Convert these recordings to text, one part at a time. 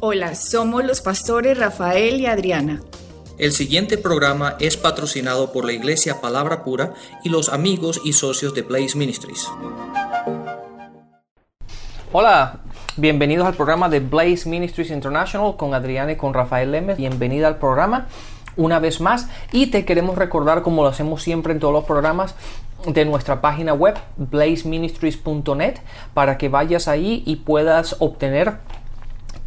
Hola, somos los pastores Rafael y Adriana. El siguiente programa es patrocinado por la Iglesia Palabra Pura y los amigos y socios de Blaze Ministries. Hola, bienvenidos al programa de Blaze Ministries International con Adriana y con Rafael Lemes. Bienvenida al programa una vez más y te queremos recordar como lo hacemos siempre en todos los programas de nuestra página web blazeministries.net para que vayas ahí y puedas obtener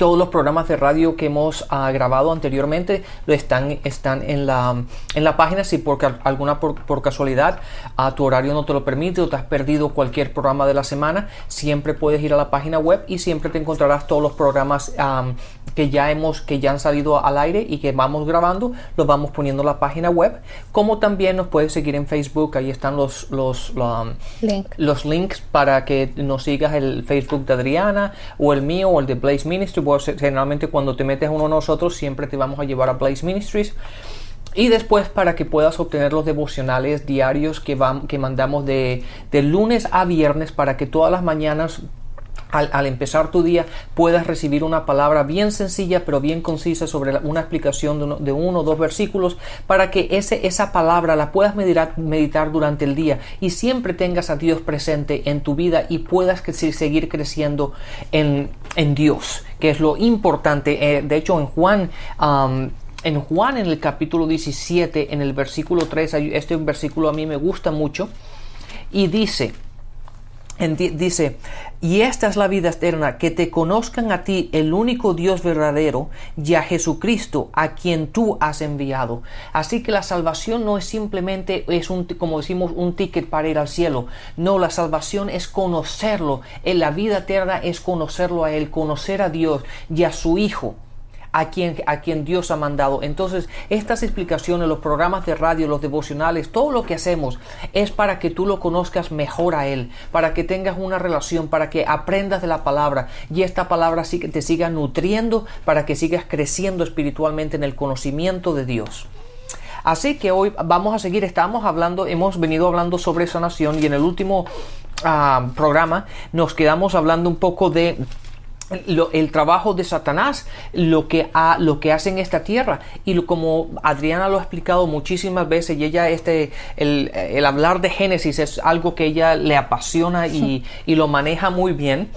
todos los programas de radio que hemos uh, grabado anteriormente están, están en, la, en la página. Si por alguna por, casualidad uh, tu horario no te lo permite o te has perdido cualquier programa de la semana, siempre puedes ir a la página web y siempre te encontrarás todos los programas um, que ya hemos que ya han salido al aire y que vamos grabando, los vamos poniendo en la página web. Como también nos puedes seguir en Facebook, ahí están los, los, Link. los links para que nos sigas el Facebook de Adriana o el mío o el de Blaze Ministry generalmente cuando te metes uno nosotros siempre te vamos a llevar a Blaze Ministries. Y después para que puedas obtener los devocionales diarios que, van, que mandamos de lunes a viernes para que todas las mañanas al, empezar tu día puedas recibir una palabra bien sencilla pero bien concisa sobre una explicación de uno, o dos versículos para que ese, esa palabra la puedas meditar, meditar, durante el día y siempre tengas a Dios presente en tu vida y puedas seguir creciendo en, en Dios, que es lo importante. Eh, de hecho, en Juan... en Juan, en el capítulo 17, en el versículo 3, este versículo a mí me gusta mucho, y dice, dice, y esta es la vida eterna, que te conozcan a ti, el único Dios verdadero, y a Jesucristo, a quien tú has enviado. Así que la salvación no es simplemente, es un, como decimos, un ticket para ir al cielo. No, la salvación es conocerlo. En la vida eterna es conocerlo a Él, conocer a Dios y a su Hijo a quien, a quien Dios ha mandado. Entonces, estas explicaciones, los programas de radio, los devocionales, todo lo que hacemos es para que tú lo conozcas mejor a Él, para que tengas una relación, para que aprendas de la palabra y esta palabra te siga nutriendo, para que sigas creciendo espiritualmente en el conocimiento de Dios. Así que hoy vamos a seguir, estamos hablando, hemos venido hablando sobre sanación y en el último ah, programa nos quedamos hablando un poco de el trabajo de Satanás, lo que, ha, lo que hace en esta tierra. Y como Adriana lo ha explicado muchísimas veces, y ella, este, el, el hablar de Génesis es algo que ella le apasiona y, y lo maneja muy bien.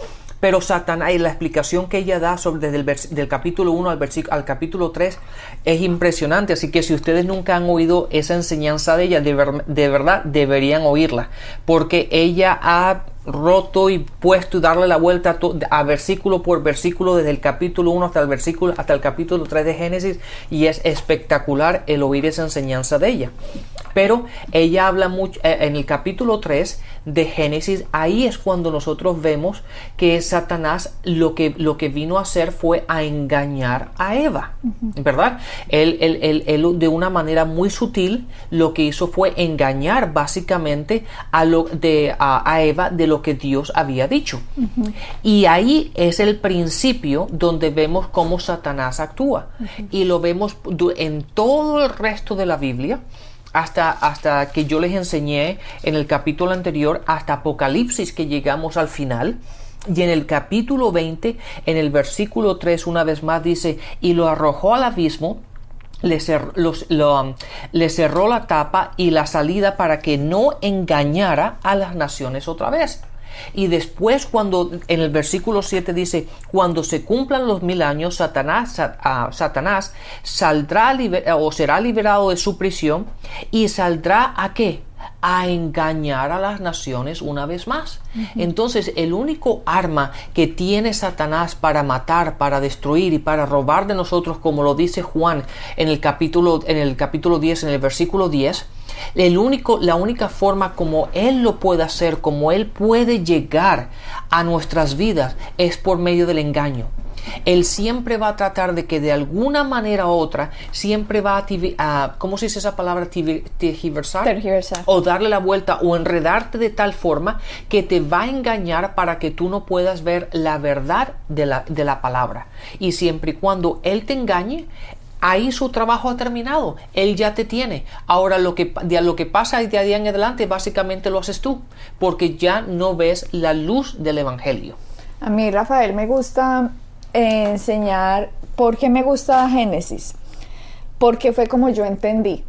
Pero Satanás, y la explicación que ella da sobre desde el del capítulo 1 al, al capítulo 3 es impresionante. Así que si ustedes nunca han oído esa enseñanza de ella, de, de verdad deberían oírla. Porque ella ha roto y puesto y darle la vuelta a, versículo por versículo desde el capítulo 1 hasta el versículo hasta el capítulo 3 de Génesis y es espectacular el oír esa enseñanza de ella. Pero ella habla mucho eh, en el capítulo 3 de Génesis, ahí es cuando nosotros vemos que Satanás lo que, lo que vino a hacer fue a engañar a Eva, ¿verdad? Él, él, de una manera muy sutil lo que hizo fue engañar básicamente a, lo, de, a, Eva de lo que Dios había dicho. Y ahí es el principio donde vemos cómo Satanás actúa. Y lo vemos en todo el resto de la Biblia hasta, hasta que yo les enseñé en el capítulo anterior, hasta Apocalipsis que llegamos al final. Y en el capítulo 20, en el versículo 3, una vez más dice, y lo arrojó al abismo, le, le, cerró la tapa y la salida para que no engañara a las naciones otra vez. Y después cuando en el versículo 7 dice, cuando se cumplan los mil años, Satanás, Satanás saldrá o será liberado de su prisión y saldrá a qué? A engañar a las naciones una vez más. Entonces, el único arma que tiene Satanás para matar, para destruir y para robar de nosotros, como lo dice Juan en el capítulo, en el capítulo 10, en el versículo 10, el único, la única forma como Él lo puede hacer, como Él puede llegar a nuestras vidas, es por medio del engaño. Él siempre va a tratar de que de alguna manera u otra, siempre va a, ¿cómo se dice esa palabra? Tergiversar. O darle la vuelta o enredarte de tal forma que te va a engañar para que tú no puedas ver la verdad de la, de la palabra. Y siempre y cuando Él te engañe, ahí su trabajo ha terminado. Él ya te tiene. Ahora lo que, de lo que pasa de ahí en adelante básicamente lo haces tú, porque ya no ves la luz del Evangelio. A mí, Rafael, me gusta enseñar por qué me gusta Génesis, porque fue como yo entendí.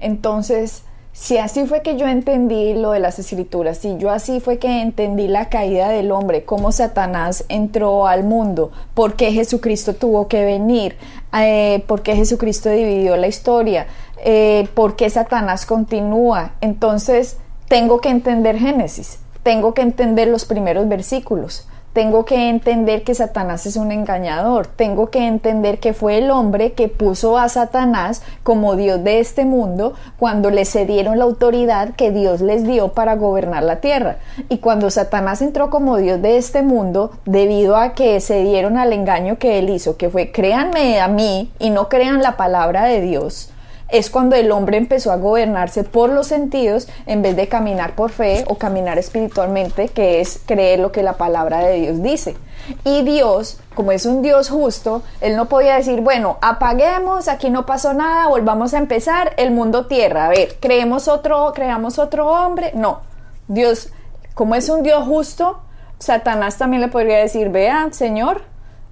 Entonces, si así fue que yo entendí lo de las escrituras, si yo así fue que entendí la caída del hombre, cómo Satanás entró al mundo, por qué Jesucristo tuvo que venir, eh, por qué Jesucristo dividió la historia, eh, por qué Satanás continúa, entonces tengo que entender Génesis, tengo que entender los primeros versículos. Tengo que entender que Satanás es un engañador. Tengo que entender que fue el hombre que puso a Satanás como Dios de este mundo cuando le cedieron la autoridad que Dios les dio para gobernar la tierra. Y cuando Satanás entró como Dios de este mundo, debido a que se dieron al engaño que él hizo, que fue créanme a mí y no crean la palabra de Dios, es cuando el hombre empezó a gobernarse por los sentidos en vez de caminar por fe o caminar espiritualmente, que es creer lo que la palabra de Dios dice. Y Dios, como es un Dios justo, Él no podía decir, bueno, apaguemos, aquí no pasó nada, volvamos a empezar, el mundo tierra, a ver, creemos otro, creamos otro hombre. No, Dios, como es un Dios justo, Satanás también le podría decir, vea, Señor,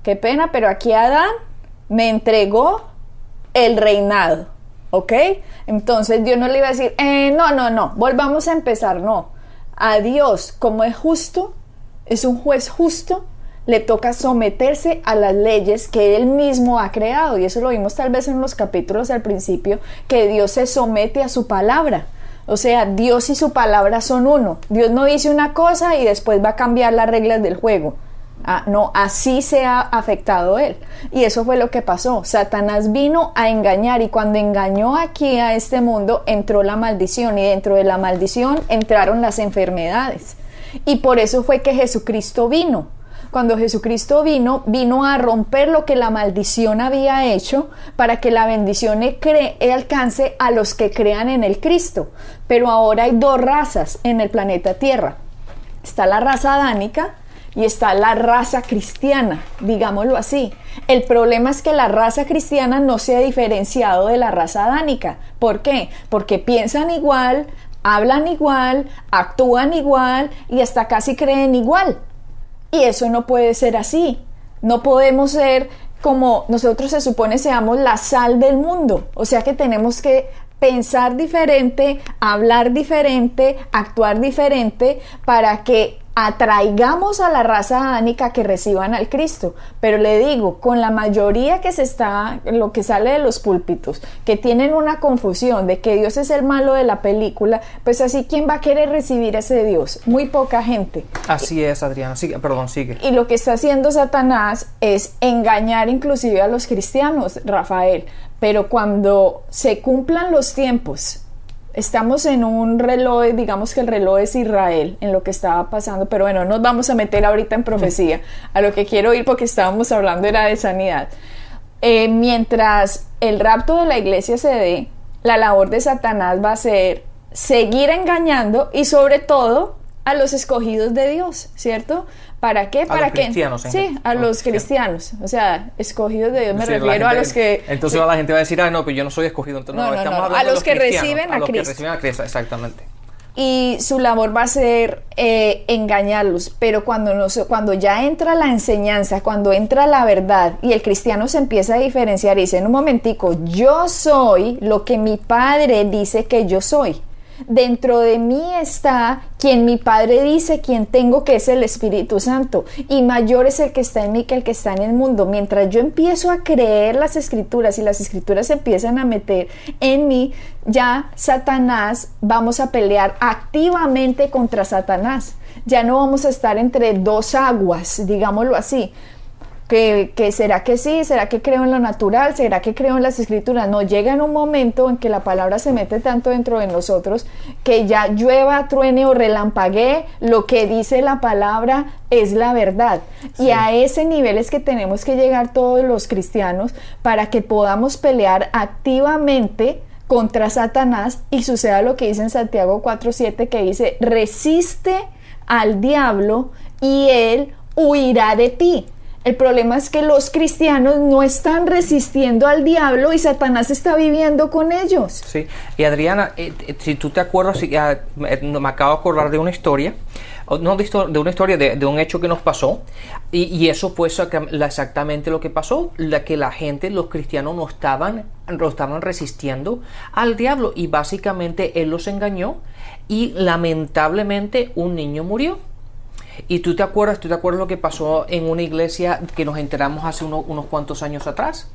qué pena, pero aquí Adán me entregó el reinado ¿Ok? Entonces Dios no le iba a decir, eh, no, no, no, volvamos a empezar, no. A Dios, como es justo, es un juez justo, le toca someterse a las leyes que él mismo ha creado. Y eso lo vimos tal vez en los capítulos al principio, que Dios se somete a su palabra. O sea, Dios y su palabra son uno. Dios no dice una cosa y después va a cambiar las reglas del juego. Ah, no, así se ha afectado él. Y eso fue lo que pasó. Satanás vino a engañar y cuando engañó aquí a este mundo entró la maldición y dentro de la maldición entraron las enfermedades. Y por eso fue que Jesucristo vino. Cuando Jesucristo vino, vino a romper lo que la maldición había hecho para que la bendición alcance a los que crean en el Cristo. Pero ahora hay dos razas en el planeta Tierra. Está la raza adánica, y está la raza cristiana, digámoslo así. El problema es que la raza cristiana no se ha diferenciado de la raza adánica. ¿Por qué? Porque piensan igual, hablan igual, actúan igual y hasta casi creen igual. Y eso no puede ser así. No podemos ser como nosotros se supone seamos la sal del mundo. O sea que tenemos que pensar diferente, hablar diferente, actuar diferente para que atraigamos a la raza adánica que reciban al Cristo. Pero le digo, con la mayoría que se está, lo que sale de los púlpitos, que tienen una confusión de que Dios es el malo de la película, pues así, ¿quién va a querer recibir ese Dios? Muy poca gente. Así es, Adriana. Sigue, perdón, sigue. Y lo que está haciendo Satanás es engañar inclusive a los cristianos, Rafael. Pero cuando se cumplan los tiempos estamos en un reloj, digamos que el reloj es Israel, en lo que estaba pasando, pero bueno, nos vamos a meter ahorita en profecía. A lo que quiero ir porque estábamos hablando era de sanidad. Eh, mientras el rapto de la iglesia se dé, la labor de Satanás va a ser seguir engañando y sobre todo a los escogidos de Dios, ¿cierto? ¿Para qué? Para que sí, a los cristianos, o sea, escogidos de Dios me refiero a los que Entonces la gente va a decir, "Ah, no, pues yo no soy escogido." Entonces, no, estamos hablando a los, que reciben a, a los Cristo. que reciben a Cristo, exactamente. Y su labor va a ser eh, engañarlos, pero cuando, no, cuando ya entra la enseñanza, cuando entra la verdad y el cristiano se empieza a diferenciar y dice, en un momentico, yo soy lo que mi padre dice que yo soy. Dentro de mí está quien mi Padre dice, quien tengo que es el Espíritu Santo. Y mayor es el que está en mí que el que está en el mundo. Mientras yo empiezo a creer las escrituras y las escrituras se empiezan a meter en mí, ya Satanás vamos a pelear activamente contra Satanás. Ya no vamos a estar entre dos aguas, digámoslo así que, será que sí, será que creo en lo natural, será que creo en las escrituras. No, llega en un momento en que la palabra se mete tanto dentro de nosotros que ya llueva, truene o relampaguee, lo que dice la palabra es la verdad. Y a ese nivel es que tenemos que llegar todos los cristianos para que podamos pelear activamente contra Satanás y suceda lo que dice en Santiago 4.7 que dice, resiste al diablo y él huirá de ti. El problema es que los cristianos no están resistiendo al diablo y Satanás está viviendo con ellos. Sí, y Adriana, eh, eh, si tú te acuerdas, me acabo de acordar de una historia no de, una historia, de, un hecho que nos pasó. Y, y, eso fue exactamente lo que pasó, la que la gente, los cristianos no estaban, no estaban resistiendo al diablo y básicamente él los engañó y lamentablemente un niño murió. Y tú te acuerdas, tú te acuerdas lo que pasó en una iglesia que nos enteramos hace unos cuantos años atrás.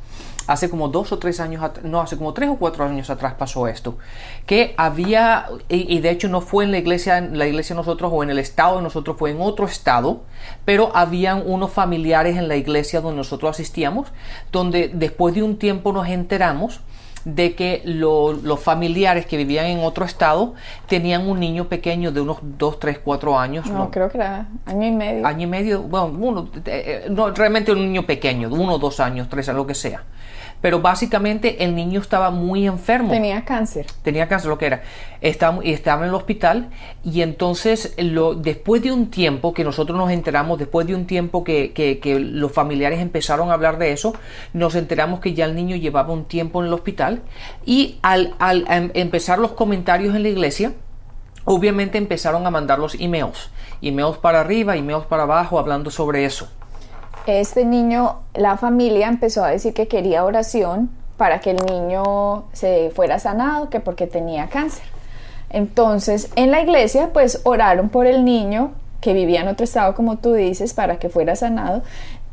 Hace como dos o tres años, no, hace como tres o cuatro años atrás pasó esto. Que había, y, de hecho no fue en la iglesia, en la iglesia nosotros o en el estado de nosotros, fue en otro estado, pero habían unos familiares en la iglesia donde nosotros asistíamos, donde después de un tiempo nos enteramos de que los familiares que vivían en otro estado tenían un niño pequeño de unos 2, 3, 4 años. No, creo que era año y medio. Año y medio, bueno, uno, eh, no, realmente un niño pequeño, de 1, 2 años, 3 lo que sea pero básicamente el niño estaba muy enfermo. Tenía cáncer. Tenía cáncer, lo que era. Estaba, estaba en el hospital y entonces lo, después de un tiempo que nosotros nos enteramos, después de un tiempo que, que, los familiares empezaron a hablar de eso, nos enteramos que ya el niño llevaba un tiempo en el hospital y al, al em, empezar los comentarios en la iglesia, obviamente empezaron a mandar los emails, emails para arriba, emails para abajo, hablando sobre eso este niño, la familia empezó a decir que quería oración para que el niño se fuera sanado, que porque tenía cáncer. Entonces, en la iglesia, pues oraron por el niño que vivía en otro estado, como tú dices, para que fuera sanado.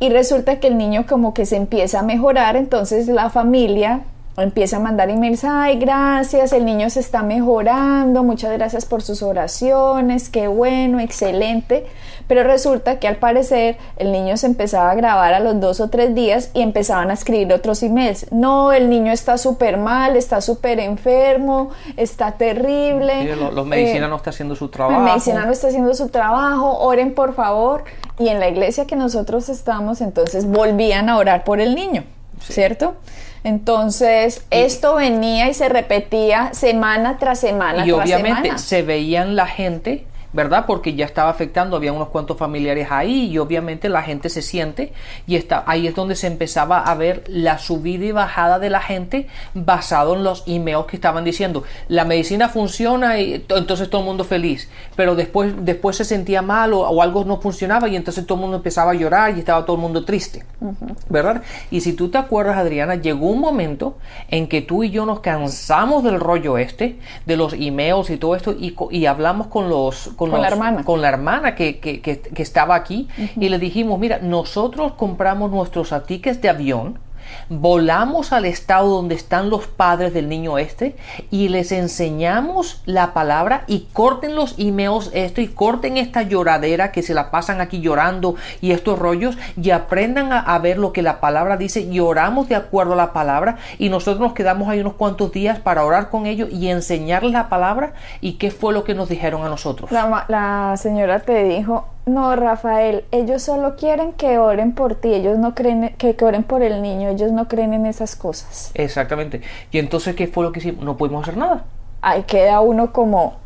Y resulta que el niño como que se empieza a mejorar, entonces la familia empieza a mandar emails, ay, gracias, el niño se está mejorando, muchas gracias por sus oraciones, qué bueno, excelente. Pero resulta que al parecer el niño se empezaba a grabar a los dos o tres días y empezaban a escribir otros emails. No, el niño está súper mal, está súper enfermo, está terrible. los, medicina eh, no está haciendo su trabajo. La medicina no está haciendo su trabajo, oren por favor. Y en la iglesia que nosotros estamos, entonces volvían a orar por el niño, ¿cierto? Entonces, esto venía y se repetía semana tras semana. Y obviamente se veían la gente ¿verdad? Porque ya estaba afectando, había unos cuantos familiares ahí y obviamente la gente se siente y está, ahí es donde se empezaba a ver la subida y bajada de la gente basado en los emails que estaban diciendo, la medicina funciona y entonces todo el mundo feliz, pero después, después se sentía mal o, algo no funcionaba y entonces todo el mundo empezaba a llorar y estaba todo el mundo triste, ¿verdad? Y si tú te acuerdas, Adriana, llegó un momento en que tú y yo nos cansamos del rollo este, de los emails y todo esto y, y hablamos con los con, la hermana, con la hermana que, que, que, estaba aquí y le dijimos, mira, nosotros compramos nuestros tickets de avión volamos al estado donde están los padres del niño este y les enseñamos la palabra y corten los emails esto y corten esta lloradera que se la pasan aquí llorando y estos rollos y aprendan a, ver lo que la palabra dice y oramos de acuerdo a la palabra y nosotros nos quedamos ahí unos cuantos días para orar con ellos y enseñarles la palabra y qué fue lo que nos dijeron a nosotros. La, la señora te dijo, no, Rafael, ellos solo quieren que oren por ti, ellos no creen que, oren por el niño, ellos no creen en esas cosas. Exactamente. Y entonces, ¿qué fue lo que hicimos? No pudimos hacer nada. Ahí queda uno como,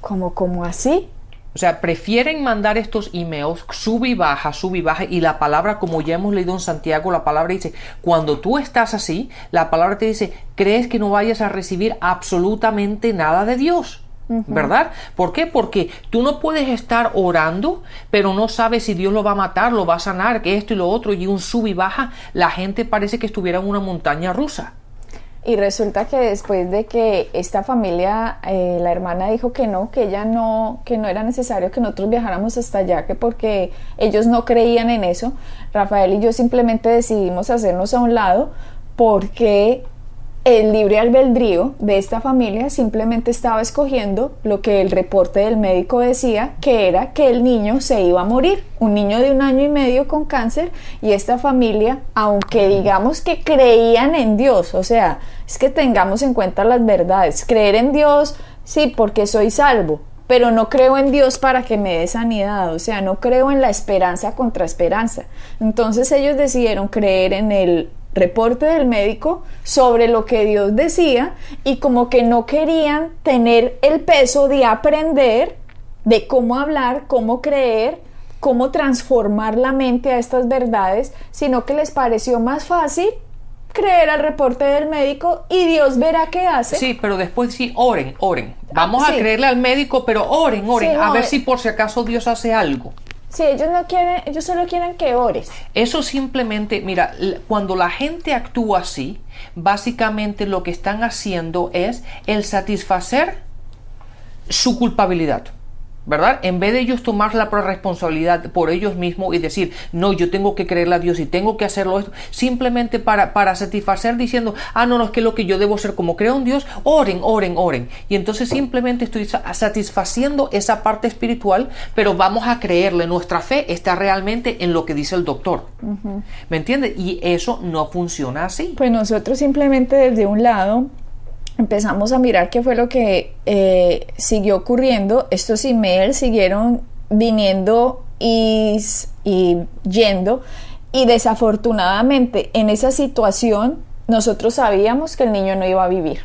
como, como así. O sea, prefieren mandar estos emails, sube y baja, sube y baja, y la palabra, como ya hemos leído en Santiago, la palabra dice, cuando tú estás así, la palabra te dice, crees que no vayas a recibir absolutamente nada de Dios. ¿Verdad? ¿Por qué? Porque tú no puedes estar orando, pero no sabes si Dios lo va a matar, lo va a sanar, que esto y lo otro, y un sub y baja, la gente parece que estuviera en una montaña rusa. Y resulta que después de que esta familia, eh, la hermana dijo que no, que ella no, que no era necesario que nosotros viajáramos hasta allá, que porque ellos no creían en eso, Rafael y yo simplemente decidimos hacernos a un lado porque el libre albedrío de esta familia simplemente estaba escogiendo lo que el reporte del médico decía, que era que el niño se iba a morir, un niño de un año y medio con cáncer, y esta familia, aunque digamos que creían en Dios, o sea, es que tengamos en cuenta las verdades, creer en Dios, sí, porque soy salvo, pero no creo en Dios para que me dé sanidad, o sea, no creo en la esperanza contra esperanza. Entonces ellos decidieron creer en el reporte del médico sobre lo que Dios decía y como que no querían tener el peso de aprender de cómo hablar, cómo creer, cómo transformar la mente a estas verdades, sino que les pareció más fácil creer al reporte del médico y Dios verá qué hace. Sí, pero después sí, oren, oren. Vamos a sí. creerle al médico, pero oren, oren, Sí, a ver si por si acaso Dios hace algo. Si ellos no quieren, ellos solo quieren que ores. Eso simplemente, mira, cuando la gente actúa así, básicamente lo que están haciendo es el satisfacer su culpabilidad. ¿Verdad? En vez de ellos tomar la responsabilidad por ellos mismos y decir, no, yo tengo que creerle a Dios y tengo que hacerlo esto, simplemente para, para satisfacer diciendo, ah, no, no, es que lo que yo debo hacer como creo en Dios, oren, oren, oren. Y entonces simplemente estoy sa- satisfaciendo esa parte espiritual, pero vamos a creerle, nuestra fe está realmente en lo que dice el doctor. ¿Me entiendes? Y eso no funciona así. Pues nosotros simplemente desde un lado empezamos a mirar qué fue lo que eh, siguió ocurriendo. Estos emails siguieron viniendo y, y yendo. Y desafortunadamente en esa situación nosotros sabíamos que el niño no iba a vivir.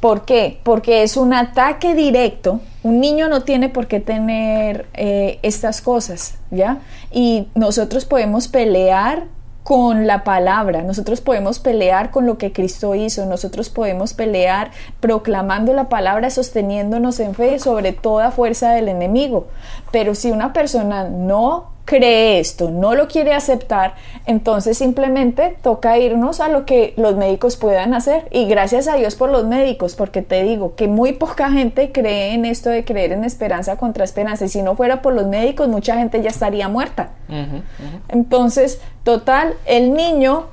¿Por qué? Porque es un ataque directo. Un niño no tiene por qué tener eh, estas cosas, ¿ya? Y nosotros podemos pelear con la palabra, nosotros podemos pelear con lo que Cristo hizo, nosotros podemos pelear proclamando la palabra, sosteniéndonos en fe sobre toda fuerza del enemigo. Pero si una persona no cree esto, no lo quiere aceptar, entonces simplemente toca irnos a lo que los médicos puedan hacer. Y gracias a Dios por los médicos, porque te digo que muy poca gente cree en esto de creer en esperanza contra esperanza. Y si no fuera por los médicos, mucha gente ya estaría muerta. Entonces, total, el niño,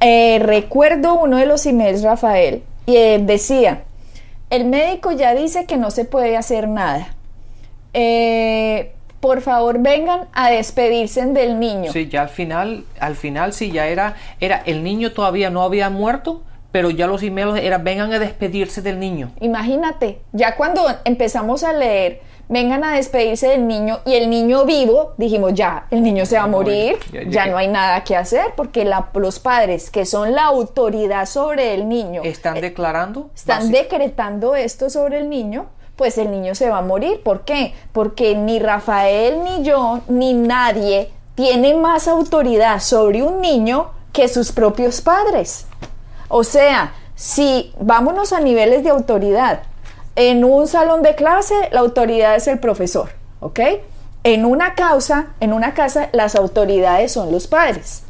eh, recuerdo uno de los emails, Rafael, y eh, decía, el médico ya dice que no se puede hacer nada. Eh, por favor, vengan a despedirse del niño. Sí, ya al final, al final sí ya era, era el niño todavía no había muerto, pero ya los emails era vengan a despedirse del niño. Imagínate, ya cuando empezamos a leer, vengan a despedirse del niño y el niño vivo, dijimos ya, el niño se va a morir, Ya- ya ya que- no hay nada que hacer porque la- los padres que son la autoridad sobre el niño Están declarando. están decretando esto sobre el niño, pues el niño se va a morir. ¿Por qué? Porque ni Rafael, ni yo, ni nadie tiene más autoridad sobre un niño que sus propios padres. O sea, si vámonos a niveles de autoridad, en un salón de clase la autoridad es el profesor, ¿ok? En una causa, en una casa, las autoridades son los padres.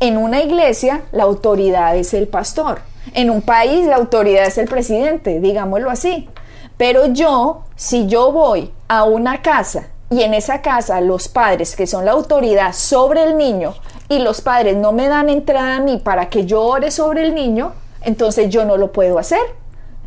En una iglesia, la autoridad es el pastor. En un país, la autoridad es el presidente, digámoslo así. Pero yo, si yo voy a una casa y en esa casa los padres, que son la autoridad sobre el niño, y los padres no me dan entrada a mí para que yo ore sobre el niño, entonces yo no lo puedo hacer.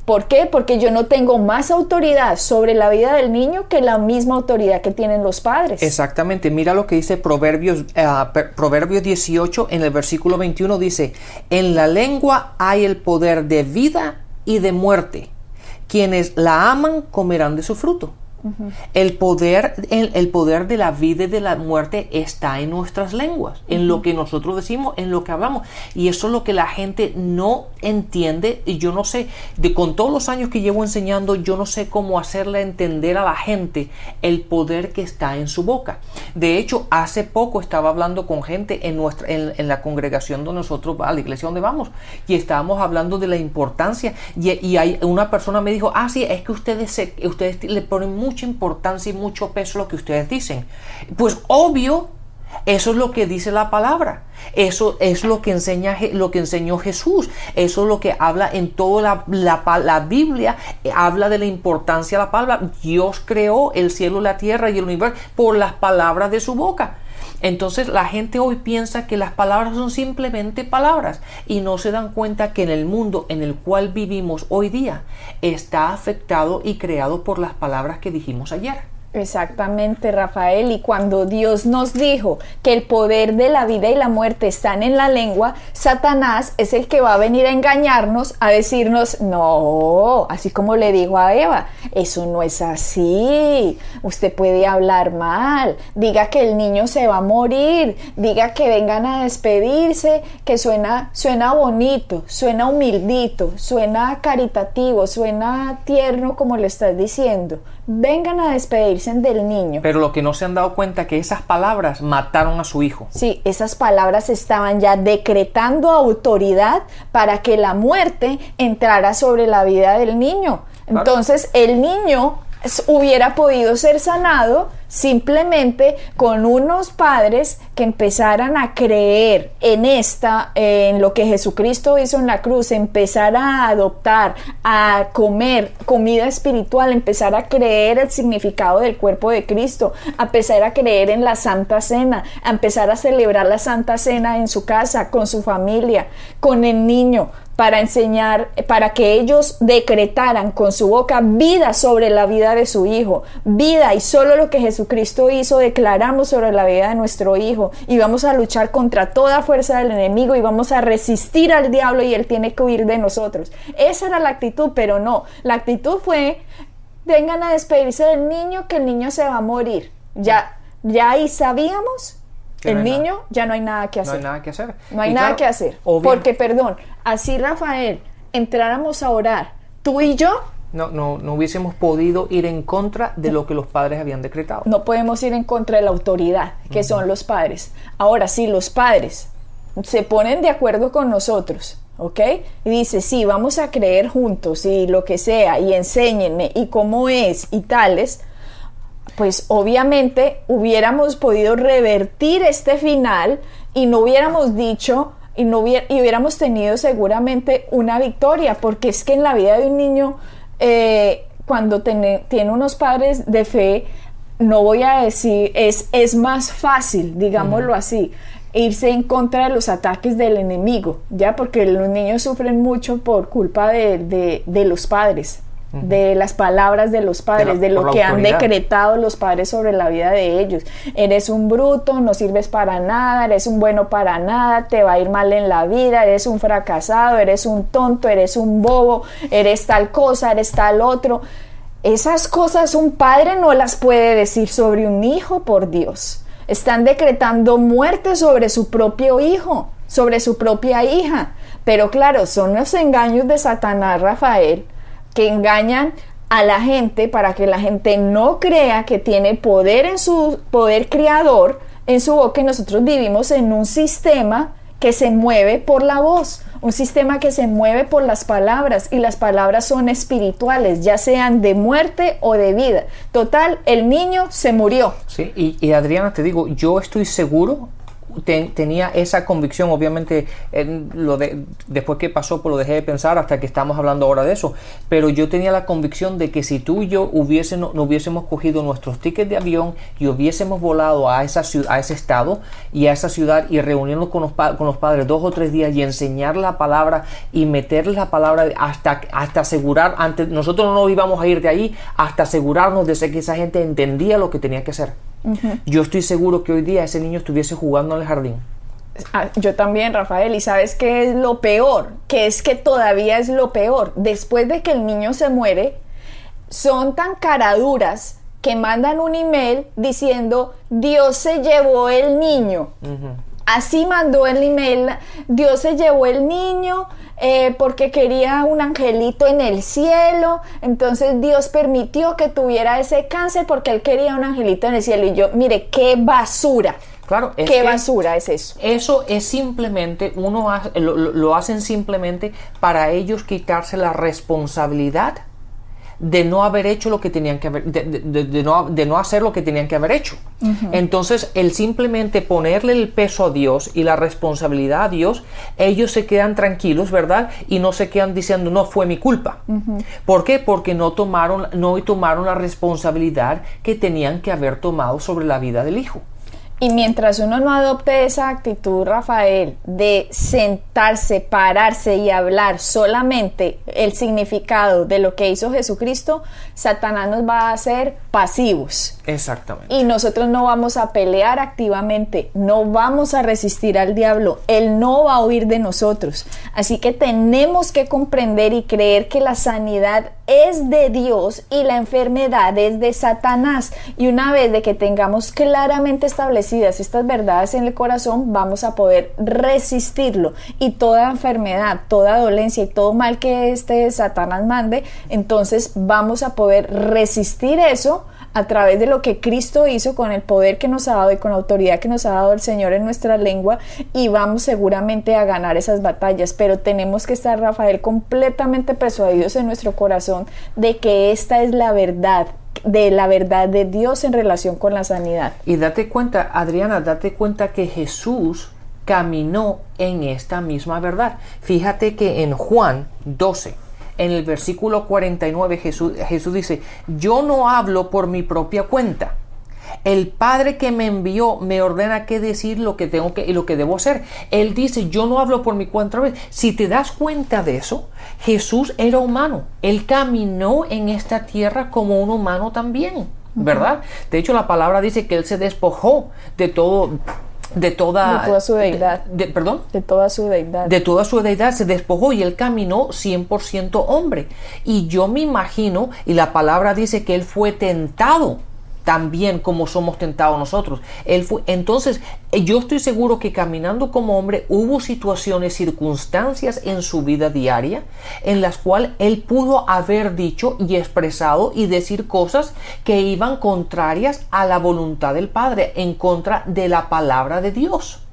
¿Por qué? Porque yo no tengo más autoridad sobre la vida del niño que la misma autoridad que tienen los padres. Exactamente, mira lo que dice Proverbios, per- Proverbios 18 en el versículo 21 dice, en la lengua hay el poder de vida y de muerte. Quienes la aman comerán de su fruto. El poder, el, el poder de la vida y de la muerte está en nuestras lenguas, en lo que nosotros decimos, en lo que hablamos. Y eso es lo que la gente no entiende. Y yo no sé, de, con todos los años que llevo enseñando, yo no sé cómo hacerle entender a la gente el poder que está en su boca. De hecho, hace poco estaba hablando con gente en, nuestra, en, en la congregación donde nosotros, a la iglesia donde vamos, y estábamos hablando de la importancia. Y, y hay, una persona me dijo, ah, sí, es que ustedes, se, ustedes le ponen mucha importancia y mucho peso lo que ustedes dicen. Pues obvio, eso es lo que dice la palabra. Eso es lo que enseña lo que enseñó Jesús. Eso es lo que habla en toda la, la, la, Biblia. eh, Habla de la importancia de la palabra. Dios creó el cielo, la tierra y el universo por las palabras de su boca. Entonces la gente hoy piensa que las palabras son simplemente palabras y no se dan cuenta que en el mundo en el cual vivimos hoy día está afectado y creado por las palabras que dijimos ayer. Exactamente, Rafael. Y cuando Dios nos dijo que el poder de la vida y la muerte están en la lengua, Satanás es el que va a venir a engañarnos, a decirnos, no, así como le dijo a Eva, eso no es así. Usted puede hablar mal, diga que el niño se va a morir, diga que vengan a despedirse, que suena, suena bonito, suena humildito, suena caritativo, suena tierno como le estás diciendo vengan a despedirse del niño. Pero lo que no se han dado cuenta es que esas palabras mataron a su hijo. Sí, esas palabras estaban ya decretando autoridad para que la muerte entrara sobre la vida del niño. Entonces el niño hubiera podido ser sanado simplemente con unos padres que empezaran a creer en esta, en lo que Jesucristo hizo en la cruz, empezar a adoptar, a comer comida espiritual, empezar a creer el significado del cuerpo de Cristo, a empezar a creer en la Santa Cena, a empezar a celebrar la Santa Cena en su casa, con su familia, con el niño, para enseñar, para que ellos decretaran con su boca vida sobre la vida de su hijo, vida y solo lo que Jesucristo hizo declaramos sobre la vida de nuestro hijo y vamos a luchar contra toda fuerza del enemigo y vamos a resistir al diablo y él tiene que huir de nosotros. Esa era la actitud, pero no, la actitud fue vengan a despedirse del niño que el niño se va a morir. Ya ya ahí sabíamos el niño ya no hay nada que hacer. No hay nada que hacer. No hay nada que hacer. Porque, perdón, así Rafael, entráramos a orar, tú y yo. No, no, no hubiésemos podido ir en contra de lo que los padres habían decretado. No podemos ir en contra de la autoridad, que son los padres. Ahora, si los padres se ponen de acuerdo con nosotros, ¿ok? Y dice, sí, vamos a creer juntos y lo que sea, y enséñenme, y cómo es, y tales, pues obviamente hubiéramos podido revertir este final y no hubiéramos dicho y no hubiéramos tenido seguramente una victoria, porque es que en la vida de un niño, eh, cuando tiene, unos padres de fe, no voy a decir, es, es más fácil, digámoslo así, irse en contra de los ataques del enemigo, ya porque los niños sufren mucho por culpa de los padres de las palabras de los padres, de, lo que han decretado los padres sobre la vida de ellos. Eres un bruto, no sirves para nada, eres un bueno para nada, te va a ir mal en la vida, eres un fracasado, eres un tonto, eres un bobo, eres tal cosa, eres tal otro. Esas cosas un padre no las puede decir sobre un hijo, por Dios. Están decretando muerte sobre su propio hijo, sobre su propia hija. Pero claro, son los engaños de Satanás, Rafael, que engañan a la gente para que la gente no crea que tiene poder en su poder creador en su boca y nosotros vivimos en un sistema que se mueve por la voz, un sistema que se mueve por las palabras y las palabras son espirituales, ya sean de muerte o de vida. Total, el niño se murió. Sí, y, y Adriana, te digo, yo estoy seguro tenía esa convicción, obviamente lo de, después que pasó pues lo dejé de pensar hasta que estamos hablando ahora de eso, pero yo tenía la convicción de que si tú y yo hubiésemos, no hubiésemos cogido nuestros tickets de avión y hubiésemos volado a, esa, a ese estado y a esa ciudad y reunirnos con los, con los padres dos o tres días y enseñar la palabra y meterles la palabra hasta, hasta asegurar, antes, nosotros no nos íbamos a ir de ahí hasta asegurarnos de que esa gente entendía lo que tenía que hacer. Yo estoy seguro que hoy día ese niño estuviese jugando en el jardín. Ah, yo también, Rafael, y sabes qué es lo peor, que es que todavía es lo peor. Después de que el niño se muere, son tan caraduras que mandan un email diciendo Dios se llevó el niño. Así mandó el email, Dios se llevó el niño eh, porque quería un angelito en el cielo, entonces Dios permitió que tuviera ese cáncer porque él quería un angelito en el cielo. Y yo, mire, qué basura. Claro, ¿Qué basura es eso? Eso es simplemente, uno lo hacen simplemente para ellos quitarse la responsabilidad de no haber hecho lo que tenían que haber, de, no, hacer lo que tenían que haber hecho. Entonces, el simplemente ponerle el peso a Dios y la responsabilidad a Dios, ellos se quedan tranquilos, ¿verdad? Y no se quedan diciendo, no fue mi culpa. ¿Por qué? Porque no tomaron, no tomaron la responsabilidad que tenían que haber tomado sobre la vida del hijo. Y mientras uno no adopte esa actitud, Rafael, de sentarse, pararse y hablar solamente el significado de lo que hizo Jesucristo, Satanás nos va a hacer pasivos. Exactamente. Y nosotros no vamos a pelear activamente, no vamos a resistir al diablo, él no va a huir de nosotros. Así que tenemos que comprender y creer que la sanidad es de Dios y la enfermedad es de Satanás. Y una vez de que tengamos claramente establecidas estas verdades en el corazón, vamos a poder resistirlo. Y toda enfermedad, toda dolencia y todo mal que este Satanás mande, entonces vamos a poder resistir eso a través de lo que Cristo hizo con el poder que nos ha dado y con la autoridad que nos ha dado el Señor en nuestra lengua y vamos seguramente a ganar esas batallas, pero tenemos que estar, Rafael, completamente persuadidos en nuestro corazón de que esta es la verdad, de la verdad de Dios en relación con la sanidad. Y date cuenta, Adriana, date cuenta que Jesús caminó en esta misma verdad. Fíjate que en Juan 12, en el versículo 49 Jesús, Jesús dice, yo no hablo por mi propia cuenta. El Padre que me envió me ordena qué decir lo que tengo que y lo que debo hacer. Él dice, yo no hablo por mi cuenta. Si te das cuenta de eso, Jesús era humano. Él caminó en esta tierra como un humano también, ¿verdad? De hecho, la palabra dice que él se despojó de todo de toda, de toda su deidad. De, ¿Perdón? De toda su deidad. De toda su deidad se despojó y él caminó 100% hombre. Y yo me imagino, y la palabra dice que él fue tentado también como somos tentados nosotros. Él fue, entonces, eh, yo estoy seguro que caminando como hombre hubo situaciones, circunstancias en su vida diaria en las cuales él pudo haber dicho y expresado y decir cosas que iban contrarias a la voluntad del Padre, en contra de la palabra de Dios.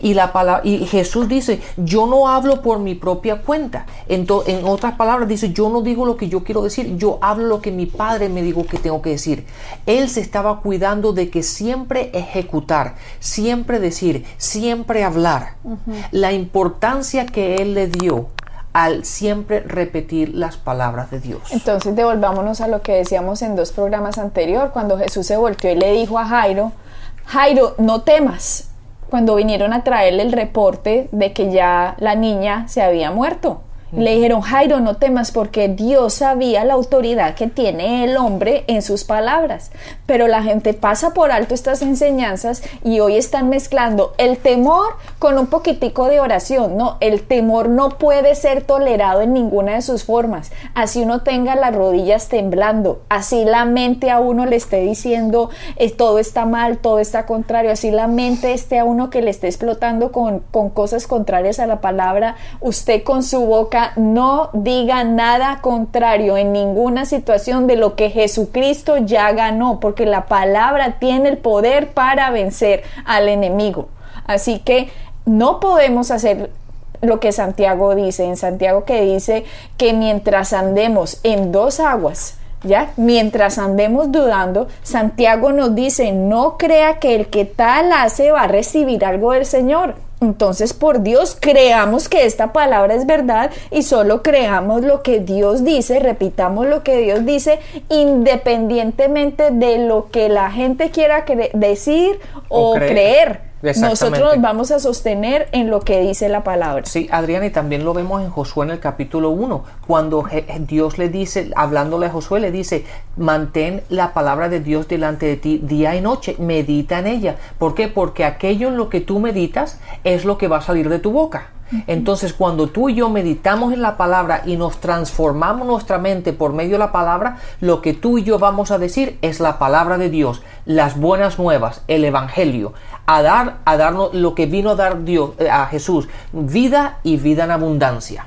Y, la palabra, y Jesús dice, yo no hablo por mi propia cuenta. En, en otras palabras, dice, yo no digo lo que yo quiero decir, yo hablo lo que mi Padre me dijo que tengo que decir. Él se estaba cuidando de que siempre ejecutar, siempre siempre decir, siempre hablar, la importancia que él le dio al siempre repetir las palabras de Dios. Entonces devolvámonos a lo que decíamos en dos programas anterior, cuando Jesús se volteó y le dijo a Jairo, Jairo, no temas, cuando vinieron a traerle el reporte de que ya la niña se había muerto. Le dijeron, Jairo, no temas porque Dios sabía la autoridad que tiene el hombre en sus palabras. Pero la gente pasa por alto estas enseñanzas y hoy están mezclando el temor con un poquitico de oración. No, el temor no puede ser tolerado en ninguna de sus formas. Así uno tenga las rodillas temblando, así la mente a uno le esté diciendo eh, todo está mal, todo está contrario, así la mente esté a uno que le esté explotando con, con cosas contrarias a la palabra, usted con su boca no diga nada contrario en ninguna situación de lo que Jesucristo ya ganó, porque la palabra tiene el poder para vencer al enemigo. Así que no podemos hacer lo que Santiago dice, en Santiago que dice que mientras andemos en dos aguas, ¿Ya? Mientras andemos dudando, Santiago nos dice, no crea que el que tal hace va a recibir algo del Señor. Entonces, por Dios, creamos que esta palabra es verdad y solo creamos lo que Dios dice, repitamos lo que Dios dice, independientemente de lo que la gente quiera decir o, creer. Nosotros nos vamos a sostener en lo que dice la palabra. Sí, Adriana, y también lo vemos en Josué en el capítulo 1, cuando Dios le dice, hablándole a Josué, le dice, mantén la palabra de Dios delante de ti día y noche, medita en ella. ¿Por qué? Porque aquello en lo que tú meditas es lo que va a salir de tu boca. Entonces, cuando tú y yo meditamos en la palabra y nos transformamos nuestra mente por medio de la palabra, lo que tú y yo vamos a decir es la palabra de Dios, las buenas nuevas, el evangelio, a dar a darnos lo que vino a dar Dios eh, a Jesús, vida y vida en abundancia.